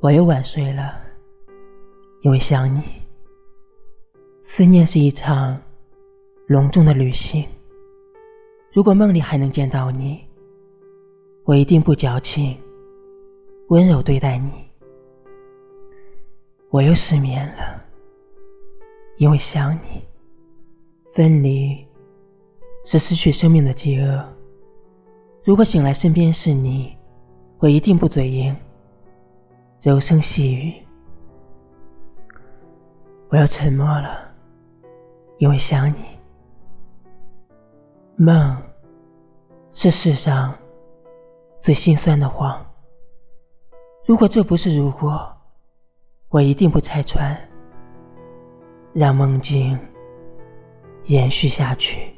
我又晚睡了，因为想你。思念是一场隆重的旅行。如果梦里还能见到你，我一定不矫情，温柔对待你。我又失眠了，因为想你。分离是失去生命的饥饿。如果醒来身边是你，我一定不嘴硬。柔声细语，我要沉默了，因为想你。梦是世上最心酸的谎。如果这不是如果，我一定不拆穿，让梦境延续下去。